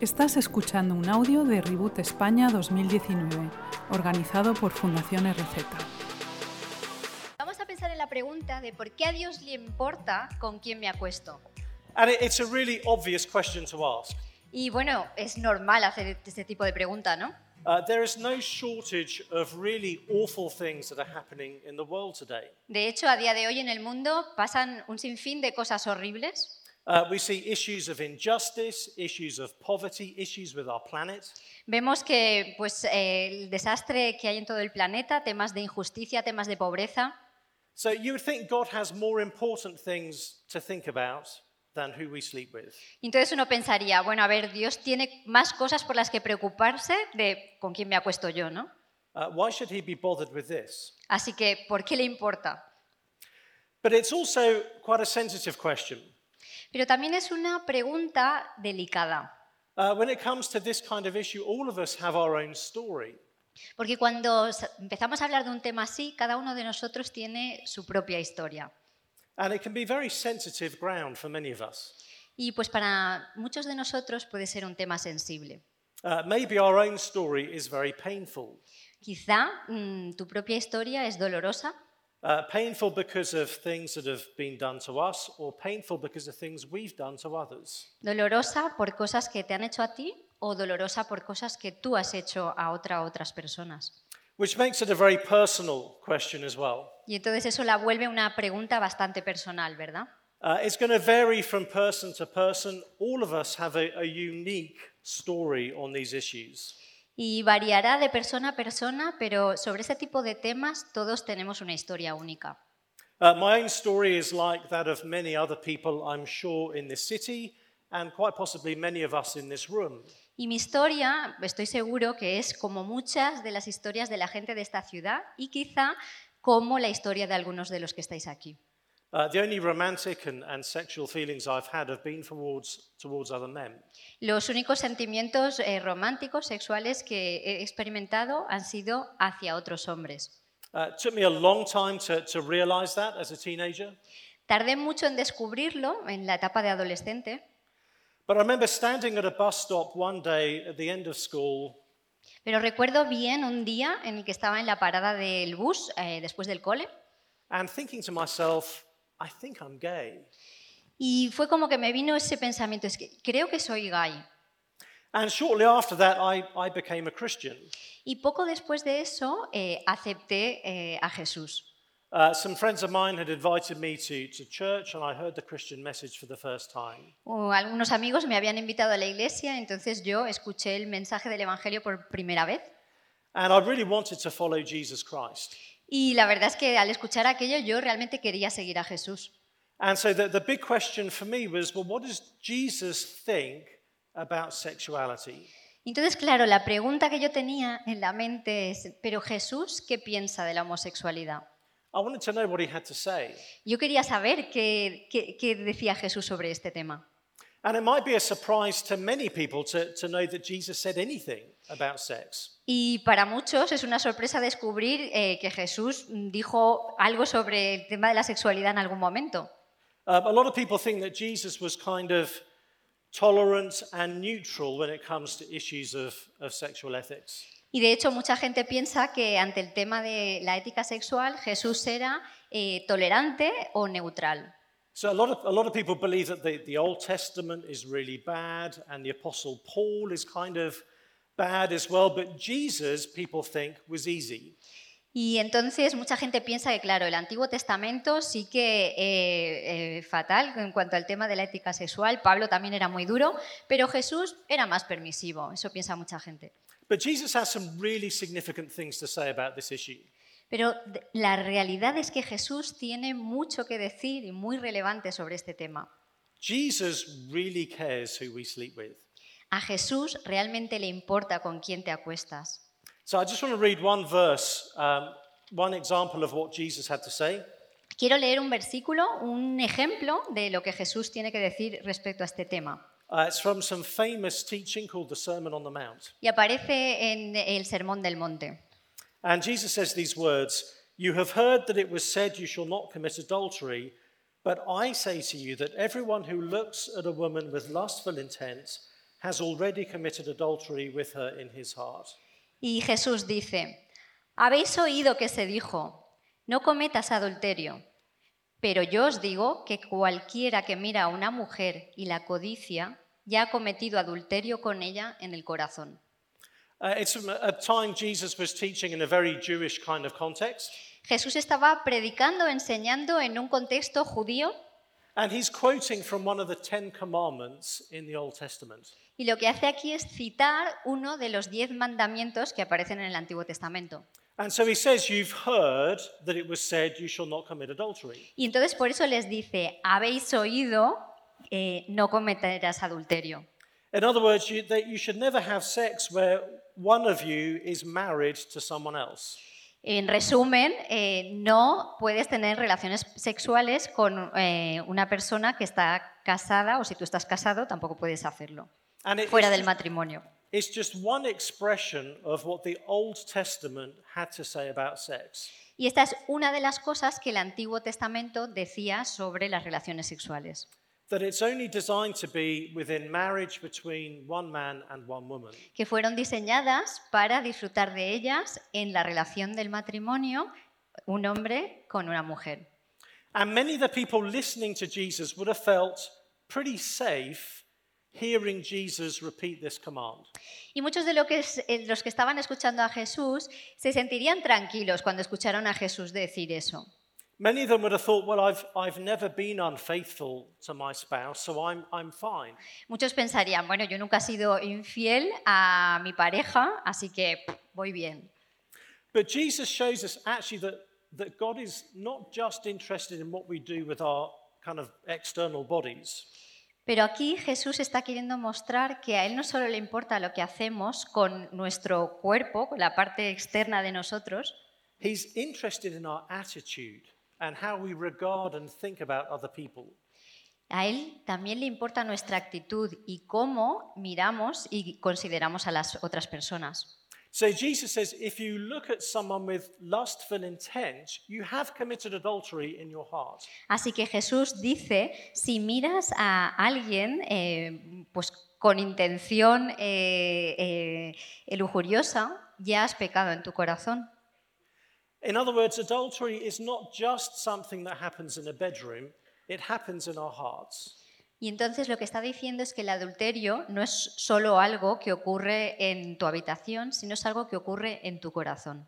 Estás escuchando un audio de Reboot España 2019, organizado por Fundación RZ. Vamos a pensar en la pregunta de por qué a Dios le importa con quién me acuesto. And it- it's a really obvious question to ask. Y bueno, es normal hacer este tipo de pregunta, ¿no? Uh, there is no shortage of really awful things that are happening in the world today. De hecho, a día de hoy en el mundo pasan un sinfín de cosas horribles. Uh, we see issues of injustice, issues of poverty, issues with our planet. Vemos que pues, eh, el desastre que hay en todo el planeta, temas de injusticia, temas de pobreza. So you would think God has more important things to think about than who we sleep with. Entonces uno pensaría, bueno, a ver, Dios tiene más cosas por las que preocuparse de con quién me acuesto yo, ¿no? Uh, why should he be bothered with this? Así que, ¿por qué le importa? But it's also quite a sensitive question. Pero también es una pregunta delicada. Uh, when it comes to this kind of issue, all of us have our own story. Porque cuando empezamos a hablar de un tema así, cada uno de nosotros tiene su propia historia. And it can be very sensitive ground for many of us. Y pues para muchos de nosotros puede ser un tema sensible. Uh, maybe our own story is very painful. Quizá mm, tu propia historia es dolorosa, Uh, painful because of things that have been done to us, or painful because of things we've done to others. dolorosa por cosas que te han hecho a ti o dolorosa por cosas que tú has hecho a otra otras personas. Which makes it a very personal question as well. Y entonces eso la vuelve una pregunta bastante personal, ¿verdad? Uh, it's going to vary from person to person. All of us have a, a unique story on these issues. Y variará de persona a persona, pero sobre ese tipo de temas todos tenemos una historia única. Uh, my own story is like that of many other people, I'm sure, in this city, and quite possibly many of us in this room. Y mi historia, estoy seguro que es como muchas de las historias de la gente de esta ciudad y quizá como la historia de algunos de los que estáis aquí. Uh, the only romantic and, and sexual feelings I've had have been towards, towards other men. Los únicos sentimientos eh, románticos, sexuales que he experimentado han sido hacia otros hombres. Uh, it took me a long time to, to realize that as a teenager. Tardé mucho en descubrirlo en la etapa de adolescente, But I remember standing at a bus stop one day at the end of school, pero recuerdo bien un día en el que estaba en la parada del bus eh, después del cole and thinking to myself, I think I'm gay. y fue como que me vino ese pensamiento, es que creo que soy gay. And shortly after that, I, I became a Christian. Y poco después de eso eh, acepté eh, a Jesús. Uh, some friends of mine had invited me to, to church, and I heard the Christian message for the first time. O algunos amigos me habían invitado a la iglesia, entonces yo escuché el mensaje del Evangelio por primera vez. And I really wanted to follow Jesus Christ. Y la verdad es que al escuchar aquello yo realmente quería seguir a Jesús. And so the, the big question for me was well, what does Jesus think about sexuality? Entonces, claro, la pregunta que yo tenía en la mente es, pero Jesús, ¿qué piensa de la homosexualidad? I wanted to know what he had to say. Yo quería saber qué, qué- qué decía Jesús sobre este tema. And it might be a surprise to many people to, to know that Jesus said anything about sex. Y para muchos es una sorpresa descubrir eh, que Jesús dijo algo sobre el tema de la sexualidad en algún momento. Um, a lot of people think that Jesus was kind of tolerant and neutral when it comes to issues of, of sexual ethics. Y de hecho mucha gente piensa que ante el tema de la ética sexual Jesús era eh, tolerante o neutral. So a lot of, a lot of people believe that the, the Old Testament is really bad and the Apostle Paul is kind of bad as well, but Jesus, people think, was easy. Y entonces mucha gente piensa que, claro, el Antiguo Testamento sí que eh, eh, fatal en cuanto al tema de la ética sexual. Pablo también era muy duro, pero Jesús era más permisivo. Eso piensa mucha gente. But Jesus has some really significant things to say about this issue. Pero la realidad es que Jesús tiene mucho que decir y muy relevante sobre este tema. Jesus really cares who we sleep with. A Jesús realmente le importa con quién te acuestas. So I just want to read one verse, um, one example of what Jesus had to say. Quiero leer un versículo, un ejemplo de lo que Jesús tiene que decir respecto a este tema. Uh, it's from some famous teaching called the Sermon on the Mount. Y aparece en el Sermón del Monte. And Jesus says these words You have heard that it was said, You shall not commit adultery. But I say to you that everyone who looks at a woman with lustful intent has already committed adultery with her in his heart. Y Jesús dice, habéis oído que se dijo, no cometas adulterio, pero yo os digo que cualquiera que mira a una mujer y la codicia, ya ha cometido adulterio con ella en el corazón. Uh, it's a time Jesus was teaching in a very Jewish kind of context, Jesús estaba predicando, enseñando en un contexto judío and he's quoting from one of the Ten Commandments in the Old Testament. y lo que hace aquí es citar uno de los diez mandamientos que aparecen en el Antiguo Testamento. And so he says, You've heard that it was said, You shall not commit adultery. Y entonces por eso les dice, habéis oído, eh, no cometerás adulterio. In other words, you, that you should never have sex where one of you is married to someone else. En resumen, eh, no puedes tener relaciones sexuales con eh, una persona que está casada o si tú estás casado tampoco puedes hacerlo it- fuera it's, del matrimonio. it's just one expression of what the Old Testament had to say about sex. Y esta es una de las cosas que el Antiguo Testamento decía sobre las relaciones sexuales, That it's only designed to be within marriage between one man and one woman. que fueron diseñadas para disfrutar de ellas en la relación del matrimonio un hombre con una mujer. And many of the people listening to Jesus would have felt pretty safe hearing Jesus repeat this command. Y muchos de lo que eh, los que estaban escuchando a Jesús se sentirían tranquilos cuando escucharon a Jesús decir eso. Many of them would have thought, well, I've, I've never been unfaithful to my spouse, so I'm, I'm fine. Muchos pensarían, bueno, yo nunca he sido infiel a mi pareja, así que pff, voy bien. But Jesus shows us actually that, that God is not just interested in what we do with our kind of external bodies, Pero aquí Jesús está queriendo mostrar que a Él no solo le importa lo que hacemos con nuestro cuerpo, con la parte externa de nosotros, He's interested in our attitude and how we regard and think about other people. a Él también le importa nuestra actitud y cómo miramos y consideramos a las otras personas. So Jesus says, if you look at someone with lustful intent, you have committed adultery in your heart. Así que Jesús dice, si miras a alguien eh, pues con intención eh, eh, lujuriosa, ya has pecado en tu corazón. In other words, adultery is not just something that happens in a bedroom, it happens in our hearts. Y entonces lo que está diciendo es que el adulterio no es solo algo que ocurre en tu habitación, sino es algo que ocurre en tu corazón.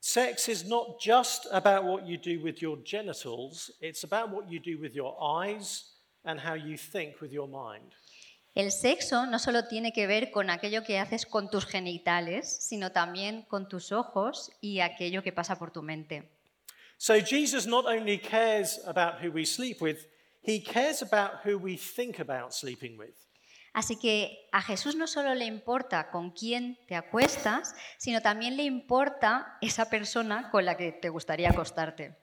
Sex is not just about what you do with your genitals, it's about what you do with your eyes and how you think with your mind. El sexo no solo tiene que ver con aquello que haces con tus genitales, sino también con tus ojos y aquello que pasa por tu mente. So Jesus not only cares about who we sleep with, he cares about who we think about sleeping with. Así que a Jesús no solo le importa con quién te acuestas, sino también le importa esa persona con la que te gustaría acostarte.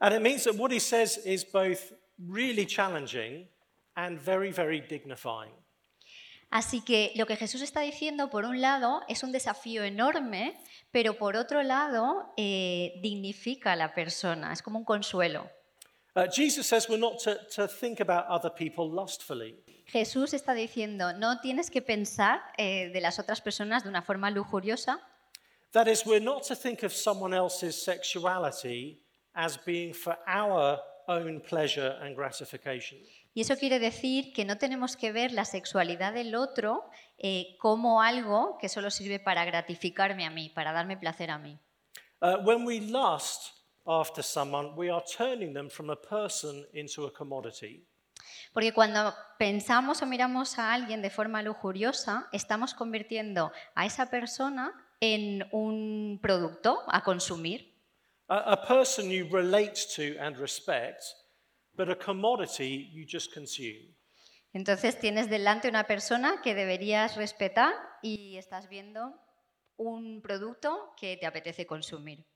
And it means that what he says is both really challenging and very, very dignifying. Así que lo que Jesús está diciendo, por un lado, es un desafío enorme, pero por otro lado, eh, dignifica a la persona, es como un consuelo. Uh, Jesus says we're not to, to think about other people lustfully. Jesús está diciendo, no tienes que pensar eh, de las otras personas de una forma lujuriosa, That is, we're not to think of someone else's sexuality as being for our own pleasure and gratification. Y eso quiere decir que no tenemos que ver la sexualidad del otro eh, como algo que solo sirve para gratificarme a mí, para darme placer a mí. Uh, when we lust after someone, we are turning them from a person into a commodity. Porque cuando pensamos o miramos a alguien de forma lujuriosa, estamos convirtiendo a esa persona en un producto a consumir. A, a person you relate to and respect, but a commodity you just consume. Entonces tienes delante una persona que deberías respetar y estás viendo un producto que te apetece consumir.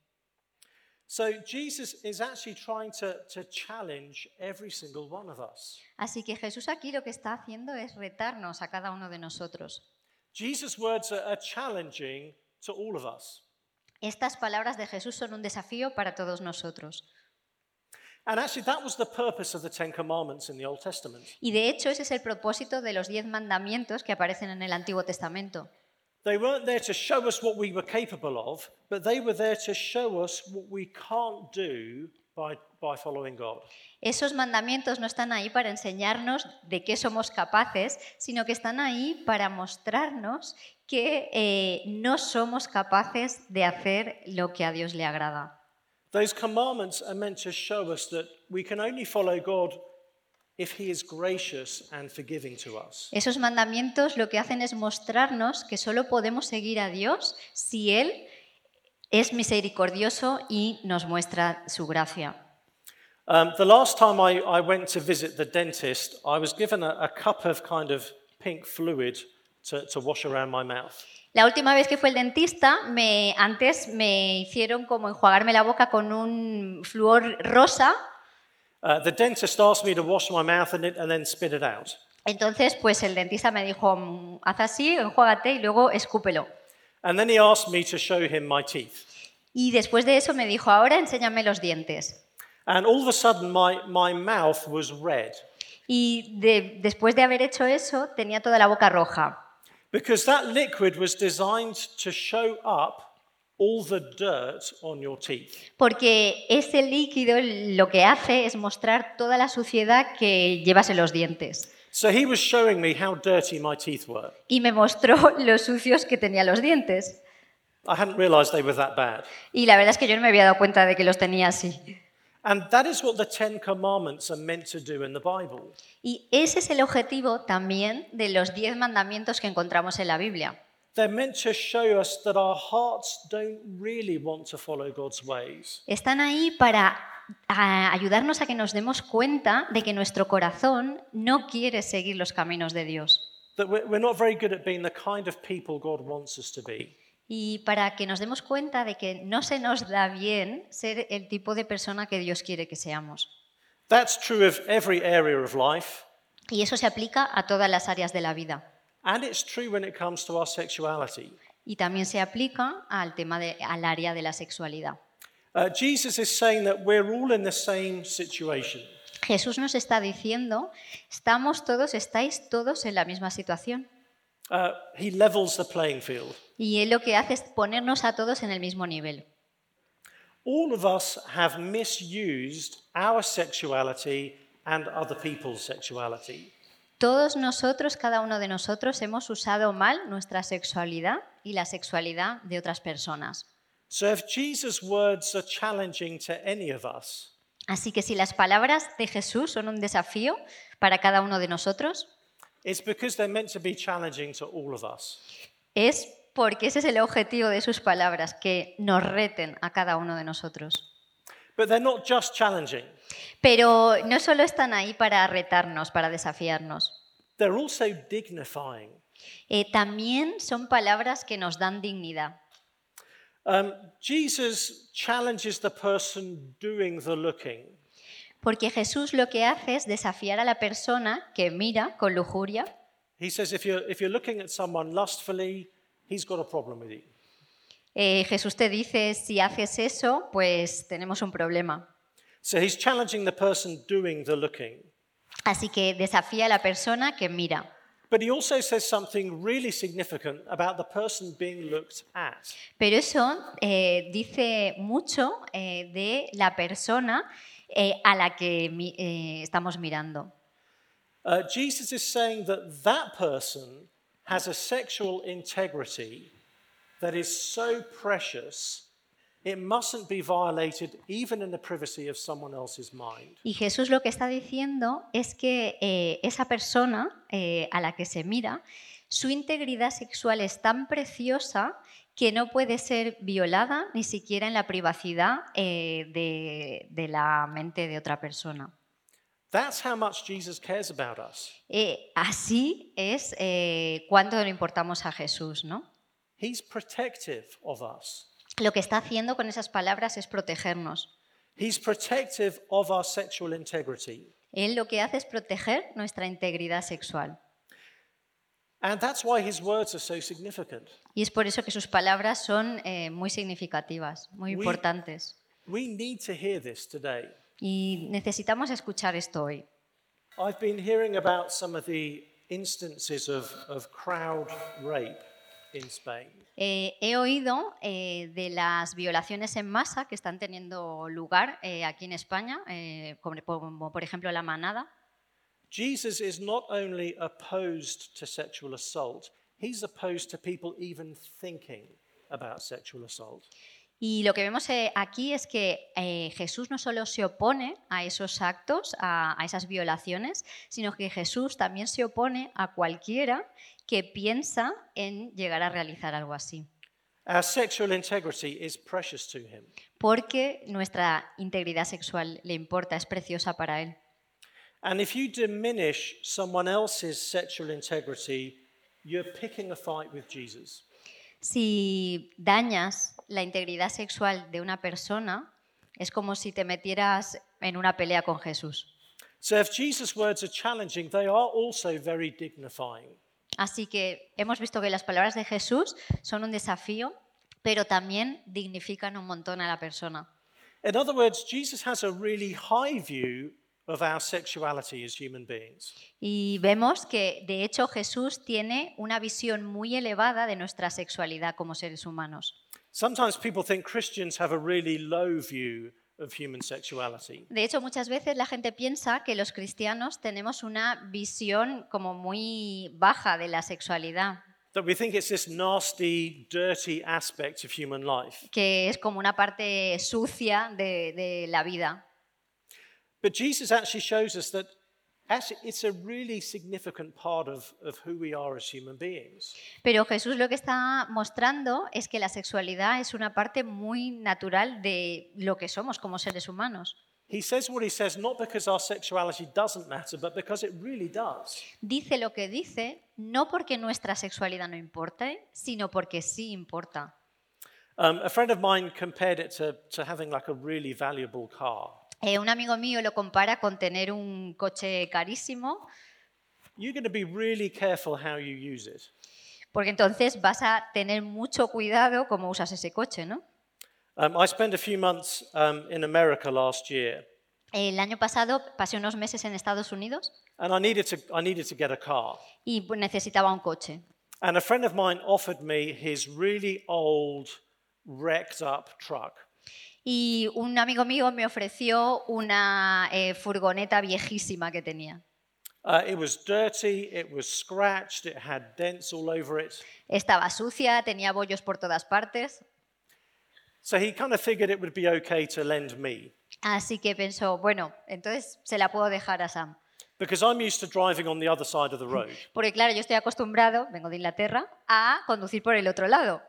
So Jesus is actually trying to, to challenge every single one of us. Así que Jesús aquí lo que está haciendo es retarnos a cada uno de nosotros. Jesus' words are, are challenging to all of us. Estas palabras de Jesús son un desafío para todos nosotros. And actually, that was the purpose of the Ten Commandments in the Old Testament. Y de hecho ese es el propósito de los diez mandamientos que aparecen en el Antiguo Testamento. They weren't there to show us what we were capable of, but they were there to show us what we can't do by, by following God. Esos mandamientos no están ahí para enseñarnos de qué somos capaces, sino que están ahí para mostrarnos que eh, no somos capaces de hacer lo que a Dios le agrada. Those commandments are meant to show us that we can only follow God if He is gracious and forgiving to us. Esos mandamientos lo que hacen es mostrarnos que solo podemos seguir a Dios si Él es misericordioso y nos muestra su gracia. Um, the last time I, I went to visit the dentist, I was given a, a cup of kind of pink fluid to, to wash around my mouth. La última vez que fue el dentista, me, antes me hicieron como enjuagarme la boca con un flúor rosa. Uh, the dentist asked me to wash my mouth and, it, and then spit it out. Entonces, pues el dentista me dijo, "Mm, haz así, enjuágate y luego escúpelo. And then he asked me to show him my teeth. Y después de eso me dijo, ahora enséñame los dientes. And all of a sudden, my, my mouth was red Y de- después de haber hecho eso, tenía toda la boca roja. Because that liquid was designed to show up all the dirt on your teeth. Porque ese líquido lo que hace es mostrar toda la suciedad que llevas en los dientes. So he was showing me how dirty my teeth were. Y me mostró los sucios que tenía los dientes. I hadn't realized they were that bad. Y la verdad es que yo no me había dado cuenta de que los tenía así. And that is what the Ten Commandments are meant to do in the Bible. Y ese es el objetivo también de los diez mandamientos que encontramos en la Biblia. They're meant to show us that our hearts don't really want to follow God's ways. Están ahí para a, ayudarnos a que nos demos cuenta de que nuestro corazón no quiere seguir los caminos de Dios. That we're we're not very good at being the kind of people God wants us to be. Y para que nos demos cuenta de que no se nos da bien ser el tipo de persona que Dios quiere que seamos. That's true of every area of life, Y eso se aplica a todas las áreas de la vida. and it's true when it comes to our sexuality. Y también se aplica al tema de, al área de la sexualidad. Uh, Jesus is saying that we're all in the same situation. Jesús nos está diciendo, estamos todos, estáis todos en la misma situación. Uh, he levels the playing field. Y él lo que hace es ponernos a todos en el mismo nivel. All of us have misused our sexuality and other people's sexuality. Todos nosotros, cada uno de nosotros, hemos usado mal nuestra sexualidad y la sexualidad de otras personas. So if Jesus' words are challenging to any of us, Así que si las palabras de Jesús son un desafío para cada uno de nosotros, it's because they're meant to be challenging to all of us. es porque ese es el objetivo de sus palabras, que nos reten a cada uno de nosotros. But they're not just challenging, Pero no solo están ahí para retarnos, para desafiarnos. they're also dignifying. Eh, también son palabras que nos dan dignidad. Um, Jesus challenges the person doing the looking. Porque Jesús lo que hace es desafiar a la persona que mira con lujuria. He says if you're, if you're looking at someone lustfully, he's got a problem with you. Eh, Jesús te dice, si haces eso, pues tenemos un problema. So he's challenging the person doing the looking. Así que desafía a la persona que mira. But he also says something really significant about the person being looked at. Pero eso eh, dice mucho eh, de la persona eh, a la que mi- eh, estamos mirando. Uh, Jesus is saying that that person has a sexual integrity that is so precious, it mustn't be violated even in the privacy of someone else's mind. Y Jesús lo que está diciendo es que eh, esa persona eh, a la que se mira, su integridad sexual es tan preciosa que no puede ser violada ni siquiera en la privacidad eh, de, de la mente de otra persona. That's how much Jesus cares about us. Eh, así es eh, cuánto le importamos a Jesús, ¿no? He's protective of us. Lo que está haciendo con esas palabras es protegernos. He's protective of our sexual integrity. Él lo que hace es proteger nuestra integridad sexual. And that's why his words are so significant. Y es por eso que sus palabras son eh, muy significativas, muy We- importantes. We need to hear this today. Y necesitamos escuchar esto hoy. I've been hearing about some of the instances of, of crowd rape in Spain. Eh, he oído eh, de las violaciones en masa que están teniendo lugar eh, aquí en España, eh, como, como por ejemplo la manada. Jesus is not only opposed to sexual assault, he's opposed to people even thinking about sexual assault. Y lo que vemos eh, aquí es que eh, Jesús no solo se opone a esos actos, a, a esas violaciones, sino que Jesús también se opone a cualquiera que piensa en llegar a realizar algo así. Our sexual integrity is precious to him. Porque nuestra integridad sexual le importa, es preciosa para él. And if you diminish someone else's sexual integrity, you're picking a fight with Jesus. Si dañas la integridad sexual de una persona, es como si te metieras en una pelea con Jesús. So if Jesus' words are challenging, they are also very dignifying. Así que hemos visto que las palabras de Jesús son un desafío, pero también dignifican un montón a la persona. In other words, Jesus has a really high view of our sexuality as human beings. Y vemos que, de hecho, Jesús tiene una visión muy elevada de nuestra sexualidad como seres humanos. Sometimes people think Christians have a really low view of human sexuality. De hecho, muchas veces la gente piensa que los cristianos tenemos una visión como muy baja de la sexualidad, That we think it's this nasty, dirty aspect of human life. que es como una parte sucia de, de la vida. But Jesus actually shows us that actually it's a really significant part of, of who we are as human beings. Pero Jesús lo que está mostrando es que la sexualidad es una parte muy natural de lo que somos como seres humanos. He says what he says not because our sexuality doesn't matter, but because it really does. Dice lo que dice no porque nuestra sexualidad no importe, sino porque sí importa. Um, a friend of mine compared it to, to having like a really valuable car. Eh, un amigo mío lo compara con tener un coche carísimo, You're going to be really careful how you use it. porque entonces vas a tener mucho cuidado cómo usas ese coche, ¿no? Um, I spent a few months um, in America last year, El año pasado pasé unos meses en Estados Unidos and I needed to, I needed to get a car. y pues, necesitaba un coche. And a friend of mine offered me his really old, wrecked up truck. Y un amigo mío me ofreció una eh, furgoneta viejísima que tenía. Uh, it was dirty, it was scratched, it had dents all over it. Estaba sucia, tenía bollos por todas partes, So he kind of figured it would be okay to lend me así que pensó, bueno, entonces se la puedo dejar a Sam. because I'm used to driving on the other side of the road. Porque claro, yo estoy acostumbrado, vengo de Inglaterra, a conducir por el otro lado.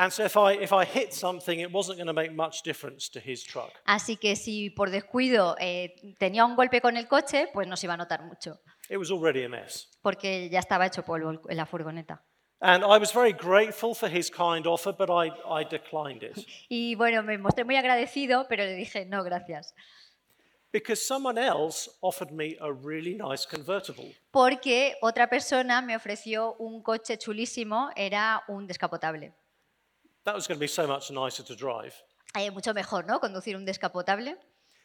And so if I, if I hit something, it wasn't going to make much difference to his truck. Así que si por descuido eh, tenía un golpe con el coche, pues no se iba a notar mucho, It was already a mess. porque ya estaba hecho polvo el- la furgoneta. And I was very grateful for his kind offer, but I, I declined it Y bueno, me mostré muy agradecido, pero le dije, no, gracias. because someone else offered me a really nice convertible. Porque otra persona me ofreció un coche chulísimo, era un descapotable. That was going to be so much nicer to drive. Eh, mucho mejor, ¿no? Conducir un descapotable.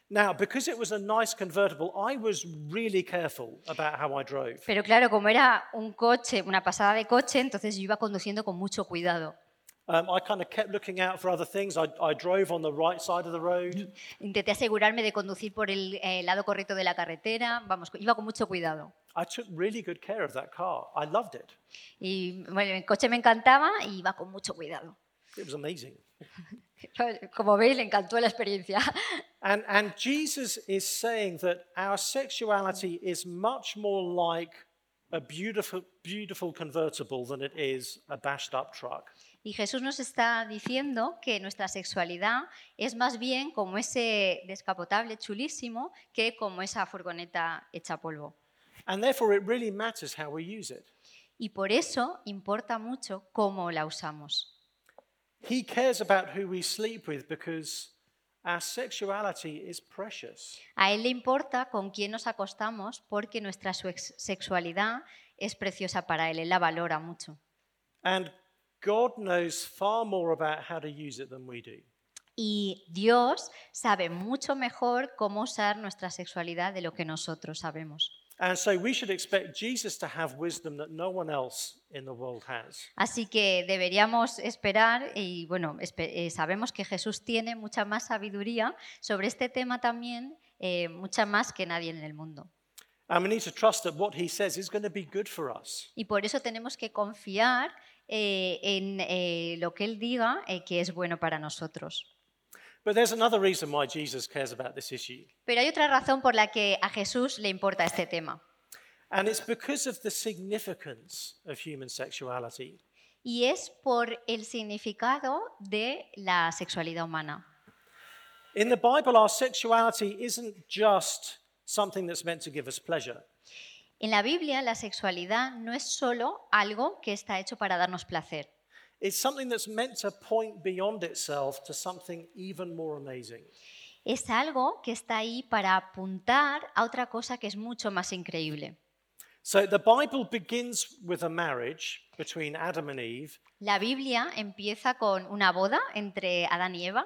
Now, because it was a nice convertible, I was really careful about how I drove. Pero claro, como era un coche, una pasada de coche, entonces yo iba conduciendo con mucho cuidado. Um, I kind of kept looking out for other things. I, I drove on the right side of the road. Intenté asegurarme de conducir por el eh, lado correcto de la carretera, vamos, iba con mucho cuidado. I took really good care of that car. I loved it. Y bueno, el coche me encantaba y iba con mucho cuidado. It was amazing. Como veis, le encantó la experiencia. And, and Jesus is saying that our sexuality is much more like a beautiful, beautiful convertible than it is a bashed up truck. Y Jesús nos está diciendo que nuestra sexualidad es más bien como ese descapotable chulísimo que como esa furgoneta hecha polvo. And therefore, it really matters how we use it. Y por eso importa mucho cómo la usamos. He cares about who we sleep with because our sexuality is precious. A Él le importa con quién nos acostamos porque nuestra sex- sexualidad es preciosa para Él, Él la valora mucho. And God knows far more about how to use it than we do. Y Dios sabe mucho mejor cómo usar nuestra sexualidad de lo que nosotros sabemos. And so we should expect Jesus to have wisdom that no one else in the world has. Así que deberíamos esperar, y bueno, espe- eh, sabemos que Jesús tiene mucha más sabiduría sobre este tema también, eh, mucha más que nadie en el mundo. And we need to trust that what he says is going to be good for us. Y por eso tenemos que confiar eh, en eh, lo que Él diga eh, que es bueno para nosotros. But there's another reason why Jesus cares about this issue. Pero hay otra razón por la que a Jesús le importa este tema. And it's because of the significance of human sexuality. Y es por el significado de la sexualidad humana. In the Bible, our sexuality isn't just something that's meant to give us pleasure. En la Biblia, la sexualidad no es solo algo que está hecho para darnos placer. It's something that's meant to point beyond itself to something even more amazing. Es algo que está ahí para apuntar a otra cosa que es mucho más increíble. So the Bible begins with a marriage between Adam and Eve, La Biblia empieza con una boda entre Adán y Eva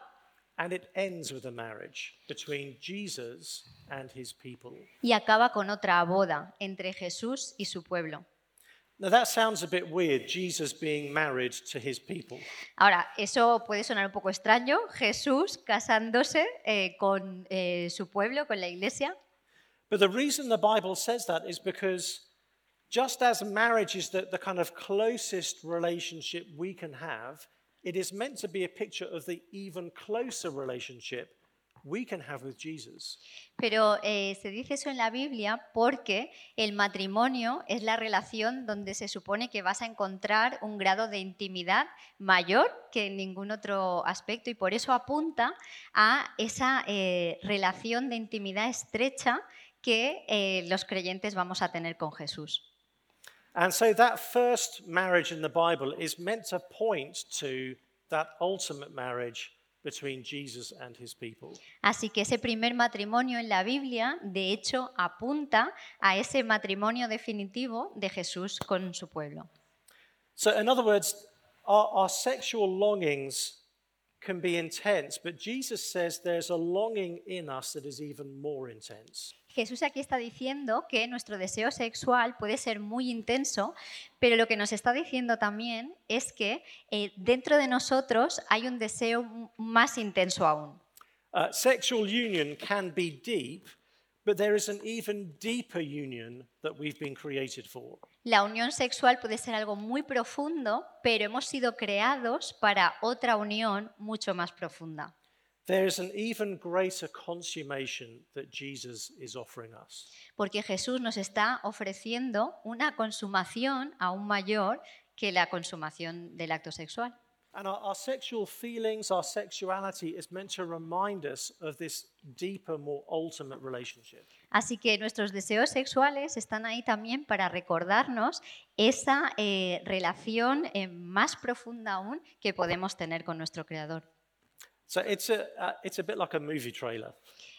and it ends with a marriage between Jesus and his people. y acaba con otra boda entre Jesús y su pueblo. Now that sounds a bit weird, Jesus being married to his people. Ahora, eso puede sonar un poco extraño, Jesús casándose eh, con eh, su pueblo, con la iglesia, But the reason the Bible says that is because just as marriage is the, the kind of closest relationship we can have, it is meant to be a picture of the even closer relationship we can have with Jesus. pero eh, se dice eso en la Biblia porque el matrimonio es la relación donde se supone que vas a encontrar un grado de intimidad mayor que en ningún otro aspecto y por eso apunta a esa eh, relación de intimidad estrecha que eh, los creyentes vamos a tener con Jesús. And so that first marriage in the Bible is meant to point to that ultimate marriage between Jesus and his people. Así que ese primer matrimonio en la Biblia, de hecho, apunta a ese matrimonio definitivo de Jesús con su pueblo. So, in other words, our, our sexual longings can be intense, but Jesus says there's a longing in us that is even more intense. Jesús aquí está diciendo que nuestro deseo sexual puede ser muy intenso, pero lo que nos está diciendo también es que eh, dentro de nosotros hay un deseo más intenso aún. Uh, sexual union can be deep, but there is an even deeper union that we've been created for. La unión sexual puede ser algo muy profundo, pero hemos sido creados para otra unión mucho más profunda. There is an even greater consummation that Jesus is offering us. Porque Jesús nos está ofreciendo una consumación aún mayor que la consumación del acto sexual. And our, our sexual feelings, our sexuality is meant to remind us of this deeper, more ultimate relationship. Así que nuestros deseos sexuales están ahí también para recordarnos esa eh, relación eh, más profunda aún que podemos tener con nuestro Creador. So it's a, uh, it's a bit like a movie trailer.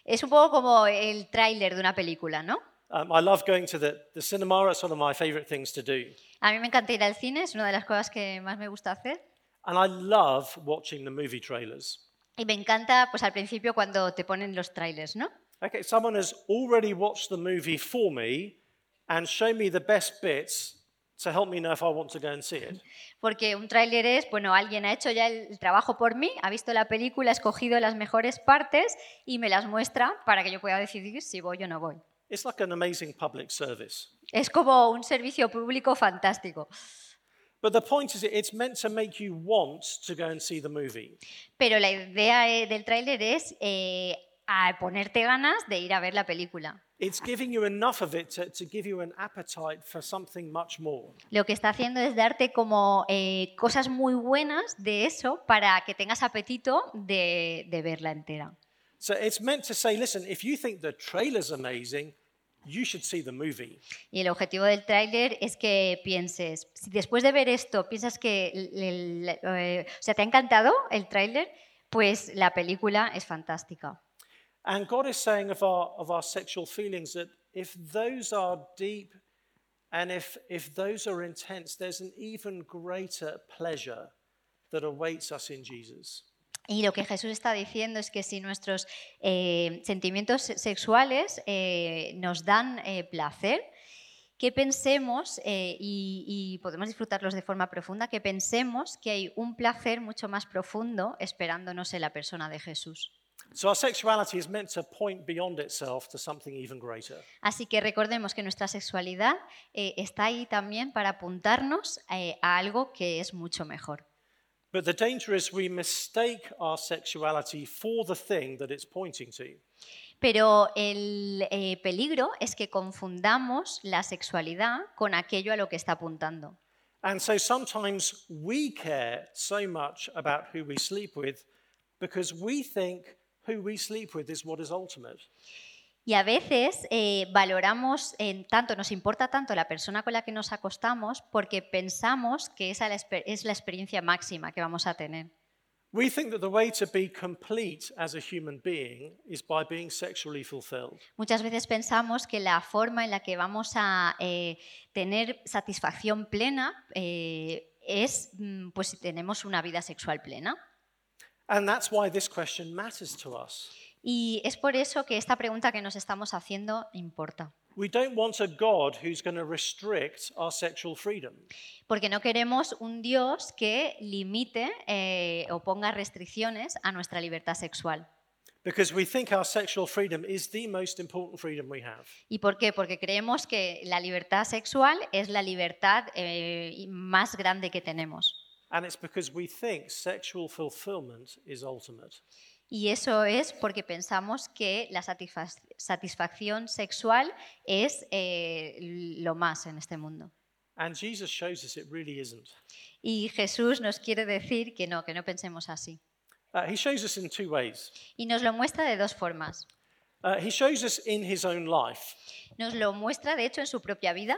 Es un poco como el tráiler de una película, ¿no? Um, I love going to the, the cinema. It's one of my favorite things to do. A mí me encanta ir al cine, es una de las cosas que más me gusta hacer. And I love watching the movie trailers. Y me encanta, pues al principio cuando te ponen los trailers, ¿no? Okay, someone has already watched the movie for me and shown me the best bits to help me know if I want to go and see it. Porque un tráiler es, bueno, alguien ha hecho ya el trabajo por mí, ha visto la película, ha escogido las mejores partes y me las muestra para que yo pueda decidir si voy o no voy. It's like an amazing public service. Es como un servicio público fantástico. But the point is, it's meant to make you want to go and see the movie. Pero la idea eh, del tráiler es eh, a ponerte ganas de ir a ver la película. It's giving you enough of it to, to give you an appetite for something much more. Lo que está haciendo es darte como eh, cosas muy buenas de eso para que tengas apetito de, de verla entera. So it's meant to say, listen, if you think the trailer's amazing, you should see the movie. Y el objetivo del tráiler es que pienses, si después de ver esto piensas que el- el- eh, o sea, te ha encantado el tráiler, pues la película es fantástica. And God is saying of our, of our sexual feelings that if those are deep and if, if those are intense, there's an even greater pleasure that awaits us in Jesus. Y lo que Jesús está diciendo es que si nuestros eh, sentimientos sexuales eh, nos dan eh, placer, que pensemos, eh, y, y podemos disfrutarlos de forma profunda, que pensemos que hay un placer mucho más profundo esperándonos en la persona de Jesús. So our sexuality is meant to point beyond itself to something even greater. Así que recordemos que nuestra sexualidad eh, está ahí también para apuntarnos eh, a algo que es mucho mejor. But the danger is we mistake our sexuality for the thing that it's pointing to. Pero el eh, peligro es que confundamos la sexualidad con aquello a lo que está apuntando. And so sometimes we care so much about who we sleep with because we think who we sleep with is what is ultimate. Y a veces eh, valoramos en tanto, nos importa tanto la persona con la que nos acostamos porque pensamos que esa es la experiencia máxima que vamos a tener. We think that the way to be complete as a human being is by being sexually fulfilled. Muchas veces pensamos que la forma en la que vamos a eh, tener satisfacción plena eh, es mm, pues si tenemos una vida sexual plena. And that's why this question matters to us. Y es por eso que esta pregunta que nos estamos haciendo importa. We don't want a God who's going to restrict our sexual freedom. Porque no queremos un Dios que limite eh, o ponga restricciones a nuestra libertad sexual. Because we think our sexual freedom is the most important freedom we have. ¿Y por qué? Porque creemos que la libertad sexual es la libertad eh, más grande que tenemos. And it's because we think sexual fulfillment is ultimate. Y eso es porque pensamos que la satisfac- satisfacción sexual es eh, lo más en este mundo. And Jesus shows us it really isn't. Y Jesús nos quiere decir que no, que no pensemos así. Uh, he shows us in two ways. Y nos lo muestra de dos formas. Uh, he shows us in his own life. Nos lo muestra, de hecho, en su propia vida.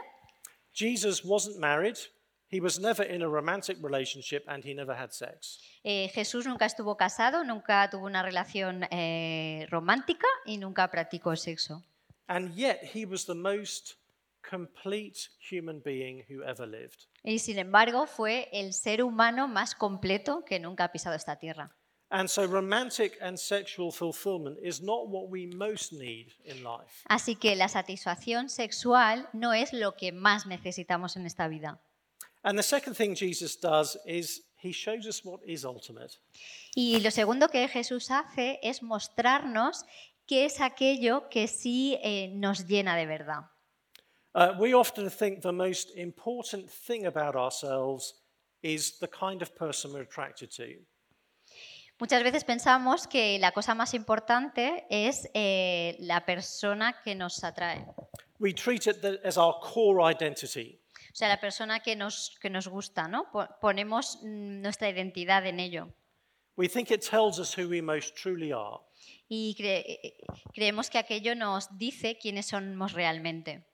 Jesus wasn't married, he was never in a romantic relationship, and he never had sex. Eh, Jesús nunca estuvo casado, nunca tuvo una relación eh, romántica y nunca practicó sexo. And yet, he was the most complete human being who ever lived. Y sin embargo, fue el ser humano más completo que nunca ha pisado esta tierra. And so, romantic and sexual fulfillment is not what we most need in life. Así que la satisfacción sexual no es lo que más necesitamos en esta vida. And the second thing Jesus does is he shows us what is ultimate. Y lo segundo que Jesús hace es mostrarnos qué es aquello que sí eh, nos llena de verdad. Uh, we often think the most important thing about ourselves is the kind of person we're attracted to. Muchas veces pensamos que la cosa más importante es eh, la persona que nos atrae, We treat it as our core identity. O sea, la persona que nos, que nos gusta, ¿no? Po- Ponemos nuestra identidad en ello We think it tells us who we most truly are. y cre- eh, creemos que aquello nos dice quiénes somos realmente.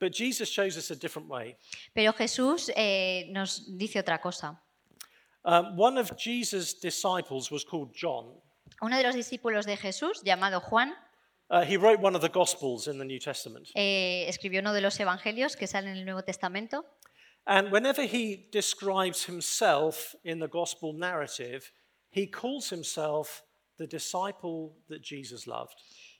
But Jesus shows us a different way. Pero Jesús eh, nos dice otra cosa. Um, one of Jesus' disciples was called John. Uno de los discípulos de Jesús, llamado Juan, Uh, he wrote one of the Gospels in the New Testament. eh, escribió uno de los evangelios que salen en el Nuevo Testamento. And whenever he describes himself in the Gospel narrative, he calls himself the disciple that Jesus loved.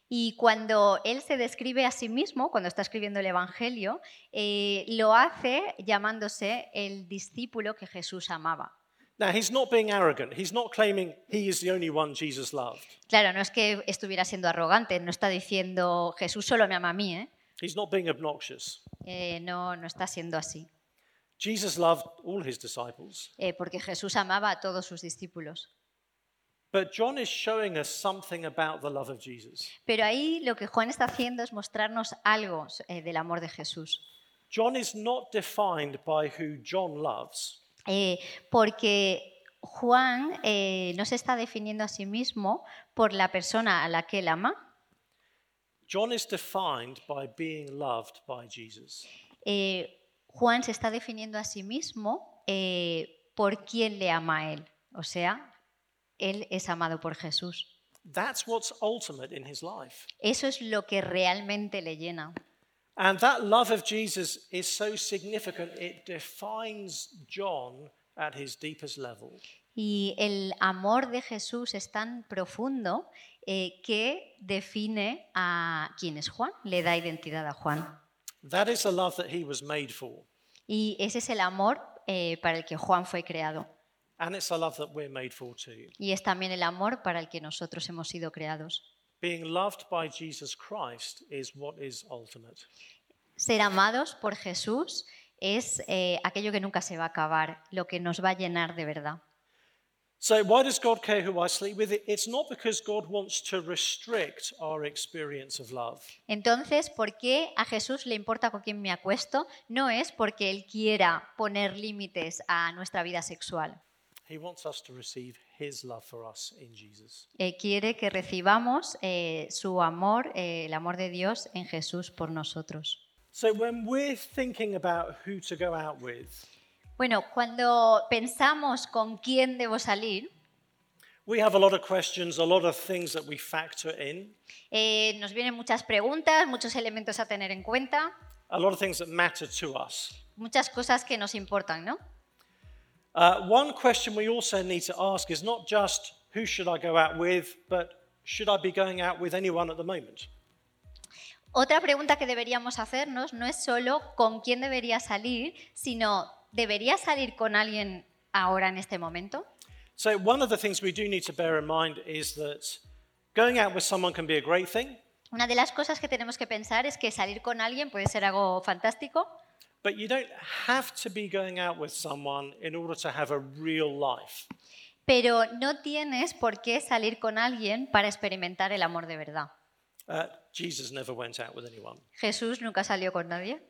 Y cuando él se describe a sí mismo, cuando está escribiendo el Evangelio, eh, lo hace llamándose el discípulo que Jesús amaba. Now, he's not being arrogant. He's not claiming he is the only one Jesus loved. Claro, no es que estuviera siendo arrogante, no está diciendo Jesús solo me ama a mí, ¿eh? He's not being obnoxious. Eh, no, no está siendo así, Jesus loved all his disciples. eh, porque Jesús amaba a todos sus discípulos. But John is showing us something about the love of Jesus. Pero ahí lo que Juan está haciendo es mostrarnos algo eh, del amor de Jesús. John is not defined by who John loves. Eh, porque Juan eh, no se está definiendo a sí mismo por la persona a la que él ama, John is defined by being loved by Jesus. eh, Juan se está definiendo a sí mismo eh, por quién le ama a él. O sea, él es amado por Jesús. That's what's ultimate in his life. Eso es lo que realmente le llena. And that love of Jesus is so significant, it defines John at his deepest level. Y el amor de Jesús es tan profundo eh, que define a quién es Juan, le da identidad a Juan. That is the love that he was made for. Y ese es el amor eh, para el que Juan fue creado. And it's a love that we're made for too. Y es también el amor para el que nosotros hemos sido creados. Being loved by Jesus Christ is what is ultimate. Ser amados por Jesús es eh, aquello que nunca se va a acabar, lo que nos va a llenar de verdad. So, why does God care who I sleep with? It's not because God wants to restrict our experience of love. Entonces, ¿por qué a Jesús le importa con quién me acuesto? No es porque Él quiera poner límites a nuestra vida sexual. He wants us to receive His love for us in Jesus. Eh, quiere que recibamos eh, su amor, eh, el amor de Dios en Jesús por nosotros. So, when we're thinking about who to go out with, Bueno, cuando pensamos con quién debo salir, we have a lot of questions, a lot of things that we factor in, nos vienen muchas preguntas, muchos elementos a tener en cuenta, a lot of things that matter to us. muchas cosas que nos importan, ¿no? Uh, one question we also need to ask is not just who should I go out with, but should I be going out with anyone at the moment? Otra pregunta que deberíamos hacernos no es solo con quién debería salir, sino ¿debería salir con alguien ahora en este momento? So, one of the things we do need to bear in mind is that going out with someone can be a great thing, Una de las cosas que tenemos que pensar es que salir con alguien puede ser algo fantástico, but you don't have to be going out with someone in order to have a real life. pero no tienes por qué salir con alguien para experimentar el amor de verdad. Uh, Jesus never went out with anyone. Jesús nunca salió con nadie.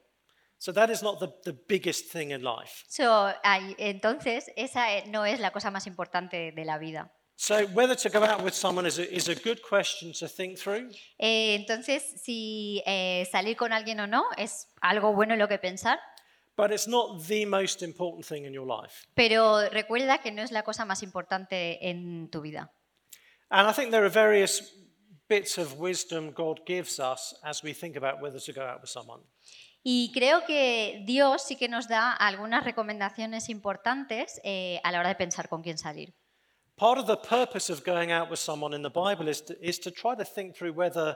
So, that is not the, the biggest thing in life. So, entonces, esa eh, no es la cosa más importante de la vida. So, whether to go out with someone is a, is a good question to think through. Eh, entonces, si eh, salir con alguien o no es algo bueno en lo que pensar, But it's not the most important thing in your life. pero recuerda que no es la cosa más importante en tu vida. And I think there are various bits of wisdom God gives us as we think about whether to go out with someone. Y creo que Dios sí que nos da algunas recomendaciones importantes eh, a la hora de pensar con quién salir. Part of the purpose of going out with someone in the Bible is to, is to try to think through whether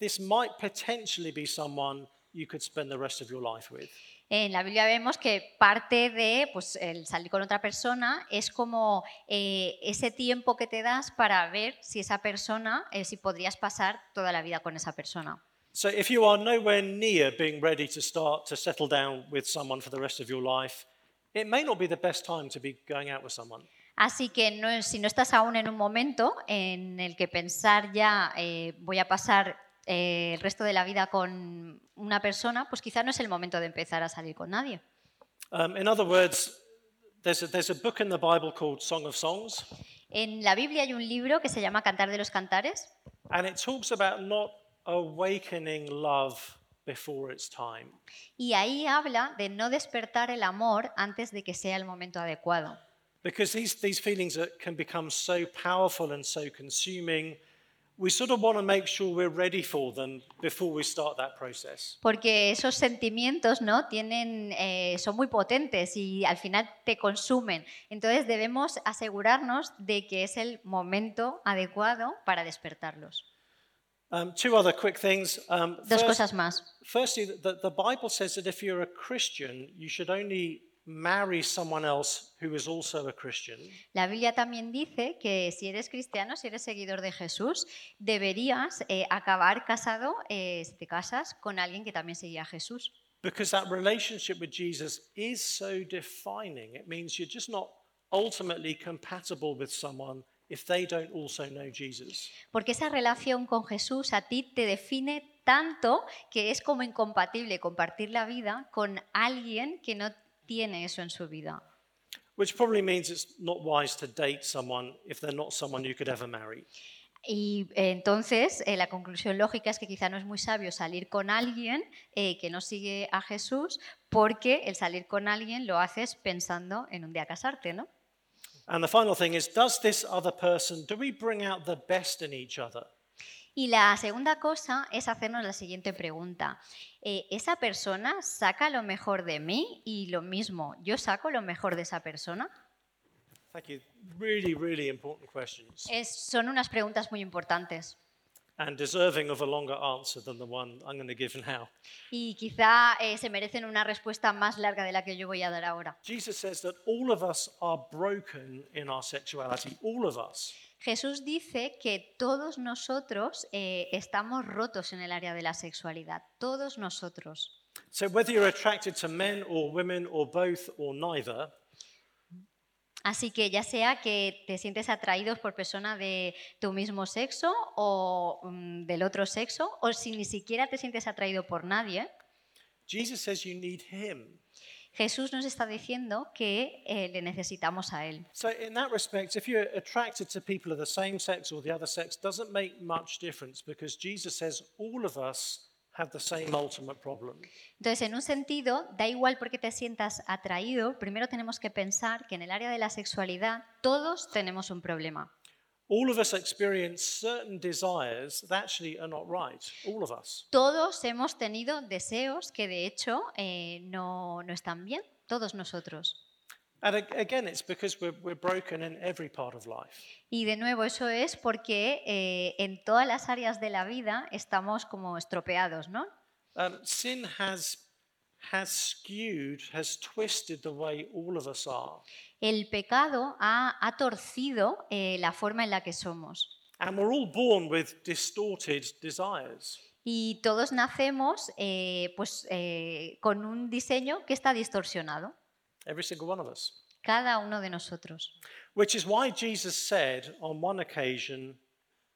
this might potentially be someone you could spend the rest of your life with. En la Biblia vemos que parte de pues, el salir con otra persona es como eh, ese tiempo que te das para ver si esa persona, eh, si podrías pasar toda la vida con esa persona. So if you are nowhere near being ready to start to settle down with someone for the rest of your life, it may not be the best time to be going out with someone. Así que no- si no estás aún en un momento en el que pensar ya eh, voy a pasar eh, el resto de la vida con una persona, pues quizá no es el momento de empezar a salir con nadie. Um, in other words, there's a, there's a book in the Bible called Song of Songs, En la Biblia hay un libro que se llama Cantar de los Cantares and it talks about not awakening love before its time. y ahí habla de no despertar el amor antes de que sea el momento adecuado. Because these, these feelings are, can become so powerful and so consuming, we sort of want to make sure we're ready for them before we start that process. Porque esos sentimientos ¿no? Tienen, eh, son muy potentes y al final te consumen. Entonces debemos asegurarnos de que es el momento adecuado para despertarlos. Um, two other quick things. Um, Dos first- cosas más. Firstly, the, the Bible says that if you're a Christian, you should only marry someone else who is also a Christian. La Biblia también dice que si eres cristiano, si eres seguidor de Jesús, deberías eh, acabar casado, eh, te casas, con alguien que también seguía a Jesús. Because that relationship with Jesus is so defining. It means you're just not ultimately compatible with someone if they don't also know Jesus. Porque esa relación con Jesús a ti te define tanto que es como incompatible compartir la vida con alguien que no tiene eso en su vida. Which probably means it's not wise to date someone if they're not someone you could ever marry. Y eh, entonces eh, la conclusión lógica es que quizá no es muy sabio salir con alguien eh, que no sigue a Jesús porque el salir con alguien lo haces pensando en un día casarte, ¿no? And the final thing is does this other person, do we bring out the best in each other? Y la segunda cosa es hacernos la siguiente pregunta. Eh, ¿Esa persona saca lo mejor de mí y lo mismo, yo saco lo mejor de esa persona? Thank you. Really, really important questions Es- son unas preguntas muy importantes. and deserving of a longer answer than the one I'm going to give now. Y quizá eh, se merecen una respuesta más larga de la que yo voy a dar ahora. Jesus says that all of us are broken in our sexuality, all of us. Jesús dice que todos nosotros eh, estamos rotos en el área de la sexualidad, todos nosotros. So whether you're attracted to men or women or both or neither, Así que ya sea que te sientes atraído por personas de tu mismo sexo o mm, del otro sexo, o si ni siquiera te sientes atraído por nadie, Jesus says you need him. Jesús nos está diciendo que eh, le necesitamos a Él. So in that respect, if you're attracted to people of the same sex or the other sex, doesn't make much difference because Jesus says all of us have the same ultimate problem. Entonces, en un sentido, da igual porque te sientas atraído, primero tenemos que pensar que en el área de la sexualidad todos tenemos un problema. All of us experience certain desires that actually are not right. All of us. Todos hemos tenido deseos que de hecho eh, no, no están bien, todos nosotros. And again, it's because we're, we're broken in every part of life. Y de nuevo, eso es porque eh, en todas las áreas de la vida estamos como estropeados, ¿no? Um, sin has, has skewed, has twisted the way all of us are. El pecado ha, ha torcido eh, la forma en la que somos. And we're all born with distorted desires. Y todos nacemos eh, pues, eh, con un diseño que está distorsionado, Every single one of us. cada uno de nosotros. Which is why Jesus said on one occasion,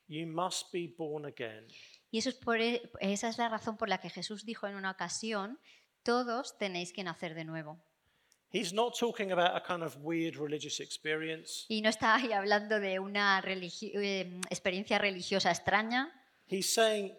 You must be born again. Y eso es por e- esa es la razón por la que Jesús dijo en una ocasión, todos tenéis que nacer de nuevo. He's not talking about a kind of weird religious experience. Y no está ahí hablando de una religi- eh, experiencia religiosa extraña, He's saying,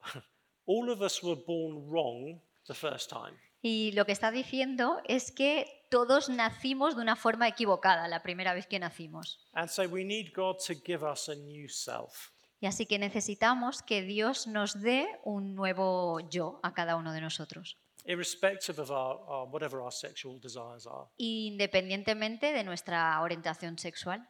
All of us were born wrong the first time. y lo que está diciendo es que todos nacimos de una forma equivocada la primera vez que nacimos. And so we need God to give us a new self. Y así que necesitamos que Dios nos dé un nuevo yo a cada uno de nosotros, irrespective of our, our whatever our sexual desires are. independientemente de nuestra orientación sexual.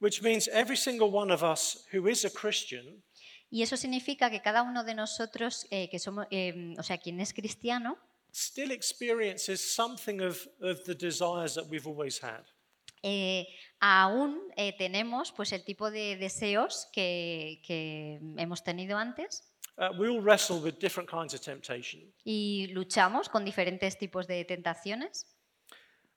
Which means every single one of us who is a Christian Y eso significa que cada uno de nosotros, eh, que somos, eh, o sea, quien es cristiano, still experiences something of, of the desires that we've always had. eh, aún eh, tenemos pues, el tipo de deseos que, que hemos tenido antes Uh, we all wrestle with different kinds of temptation. y luchamos con diferentes tipos de tentaciones.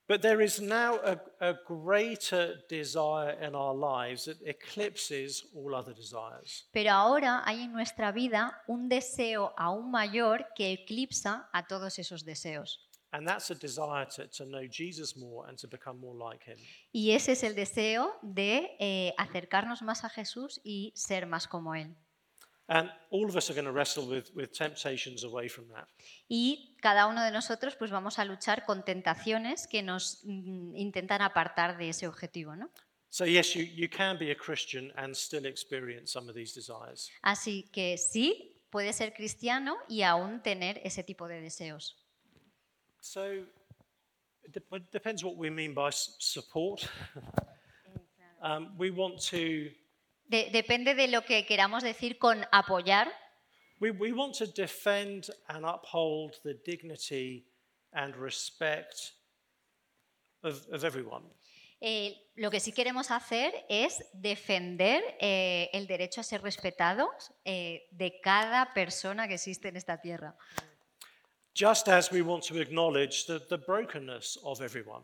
But there is now a, a greater desire in our lives that eclipses all other desires. Pero ahora hay en nuestra vida un deseo aún mayor que eclipsa a todos esos deseos. And that's a desire to, to know Jesus more and to become more like him. Y ese es el deseo de eh, acercarnos más a Jesús y ser más como Él. And all of us are going to wrestle with, with temptations away from that. Y cada uno de nosotros pues vamos a luchar con tentaciones que nos mm, intentan apartar de ese objetivo, ¿no? So, yes, you, you can be a Christian and still experience some of these desires. Así que sí, puede ser cristiano y aún tener ese tipo de deseos. So, it dep- it depends what we mean by s- support. um, we want to De- depende de lo que queramos decir con apoyar. we, we want to defend and uphold the dignity and respect of, of everyone. Eh, lo que sí queremos hacer es defender eh, el derecho a ser respetados eh, de cada persona que existe en esta tierra. Just as we want to acknowledge the, the brokenness of everyone.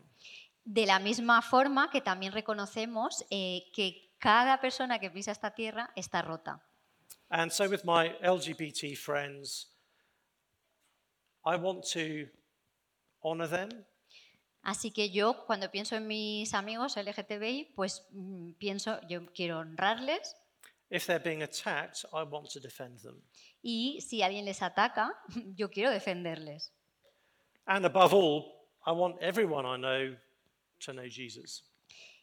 De la misma forma que también reconocemos eh, que cada persona que pisa esta tierra está rota. And so, with my LGBT friends, I want to honor them. Así que yo cuando pienso en mis amigos LGTBI, pues mm, pienso, yo quiero honrarles If they're being attacked, I want to defend them. y si alguien les ataca, yo quiero defenderles. And above all, I want everyone I know to know Jesus.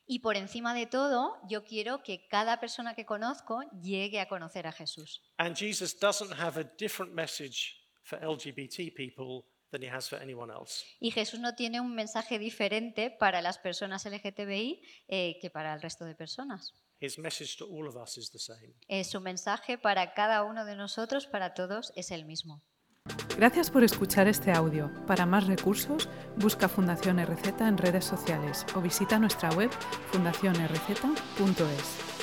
Y por encima de todo, yo quiero que cada persona que conozco llegue a conocer a Jesús. And Jesus doesn't have a different message for LGBT people than he has for anyone else. Y Jesús no tiene un mensaje diferente para las personas LGTBI eh, que para el resto de personas. His message to all of us is the same. Eh, su mensaje para cada uno de nosotros, para todos, es el mismo. Gracias por escuchar este audio. Para más recursos, busca Fundación RZ en redes sociales o visita nuestra web fundacionrz.es.